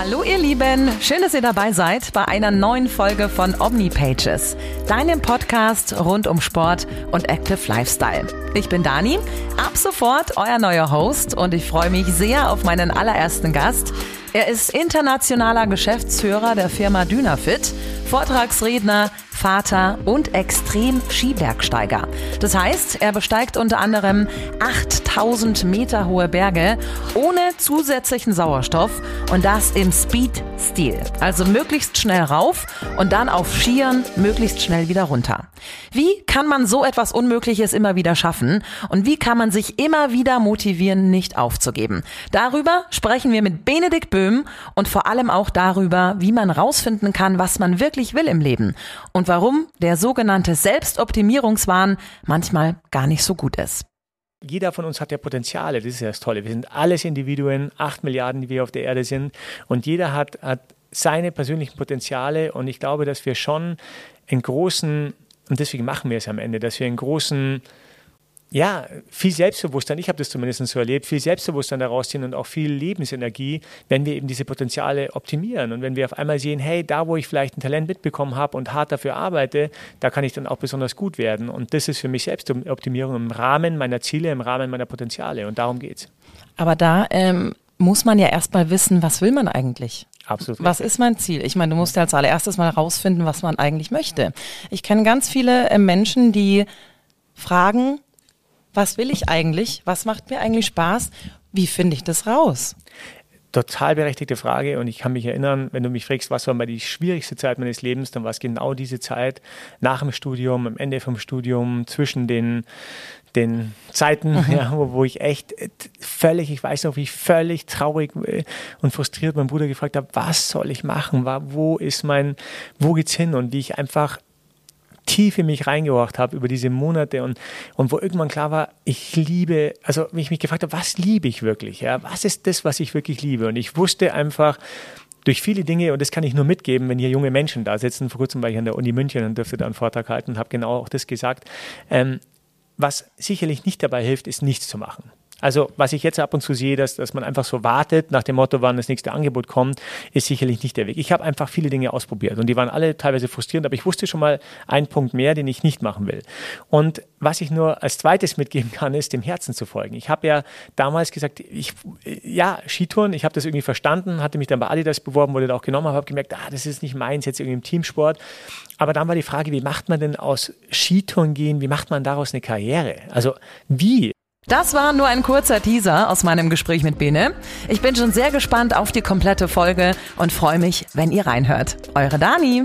Hallo ihr Lieben, schön, dass ihr dabei seid bei einer neuen Folge von Omnipages, deinem Podcast rund um Sport und Active Lifestyle. Ich bin Dani, ab sofort euer neuer Host und ich freue mich sehr auf meinen allerersten Gast. Er ist internationaler Geschäftsführer der Firma Dynafit, Vortragsredner, Vater und Extrem-Skibergsteiger. Das heißt, er besteigt unter anderem 8000 Meter hohe Berge ohne zusätzlichen Sauerstoff und das im Speed-Stil. Also möglichst schnell rauf und dann auf Skiern möglichst schnell wieder runter. Wie kann man so etwas Unmögliches immer wieder schaffen und wie kann man sich immer wieder motivieren, nicht aufzugeben? Darüber sprechen wir mit Benedikt Böhm und vor allem auch darüber, wie man rausfinden kann, was man wirklich will im Leben und warum der sogenannte Selbstoptimierungswahn manchmal gar nicht so gut ist. Jeder von uns hat ja Potenziale, das ist ja das Tolle. Wir sind alles Individuen, acht Milliarden, die wir auf der Erde sind. Und jeder hat, hat seine persönlichen Potenziale. Und ich glaube, dass wir schon einen großen, und deswegen machen wir es am Ende, dass wir einen großen ja, viel Selbstbewusstsein, ich habe das zumindest so erlebt, viel Selbstbewusstsein daraus ziehen und auch viel Lebensenergie, wenn wir eben diese Potenziale optimieren. Und wenn wir auf einmal sehen, hey, da wo ich vielleicht ein Talent mitbekommen habe und hart dafür arbeite, da kann ich dann auch besonders gut werden. Und das ist für mich Selbstoptimierung im Rahmen meiner Ziele, im Rahmen meiner Potenziale. Und darum geht es. Aber da ähm, muss man ja erstmal wissen, was will man eigentlich? Absolut. Was ist mein Ziel? Ich meine, du musst ja als allererstes mal herausfinden, was man eigentlich möchte. Ich kenne ganz viele äh, Menschen, die fragen, was will ich eigentlich? Was macht mir eigentlich Spaß? Wie finde ich das raus? Total berechtigte Frage und ich kann mich erinnern, wenn du mich fragst, was war mal die schwierigste Zeit meines Lebens, dann war es genau diese Zeit nach dem Studium, am Ende vom Studium, zwischen den den Zeiten, mhm. ja, wo, wo, ich echt völlig, ich weiß noch, wie ich völlig traurig äh, und frustriert meinen Bruder gefragt habe, was soll ich machen? Wo ist mein, wo geht's hin? Und wie ich einfach tief in mich reingehorcht habe über diese Monate und, und wo irgendwann klar war, ich liebe, also wenn ich mich gefragt habe, was liebe ich wirklich? Ja? Was ist das, was ich wirklich liebe? Und ich wusste einfach, durch viele Dinge, und das kann ich nur mitgeben, wenn hier junge Menschen da sitzen, vor kurzem war ich an der Uni München und durfte da einen Vortrag halten und habe genau auch das gesagt, ähm, was sicherlich nicht dabei hilft, ist nichts zu machen. Also was ich jetzt ab und zu sehe, dass, dass man einfach so wartet nach dem Motto, wann das nächste Angebot kommt, ist sicherlich nicht der Weg. Ich habe einfach viele Dinge ausprobiert und die waren alle teilweise frustrierend, aber ich wusste schon mal einen Punkt mehr, den ich nicht machen will. Und was ich nur als zweites mitgeben kann, ist dem Herzen zu folgen. Ich habe ja damals gesagt, ich, ja, Skitouren, ich habe das irgendwie verstanden, hatte mich dann bei Adidas beworben, wurde da auch genommen, habe gemerkt, ah, das ist nicht meins, jetzt irgendwie im Teamsport. Aber dann war die Frage, wie macht man denn aus Skitouren gehen, wie macht man daraus eine Karriere? Also wie? Das war nur ein kurzer Teaser aus meinem Gespräch mit Bene. Ich bin schon sehr gespannt auf die komplette Folge und freue mich, wenn ihr reinhört. Eure Dani.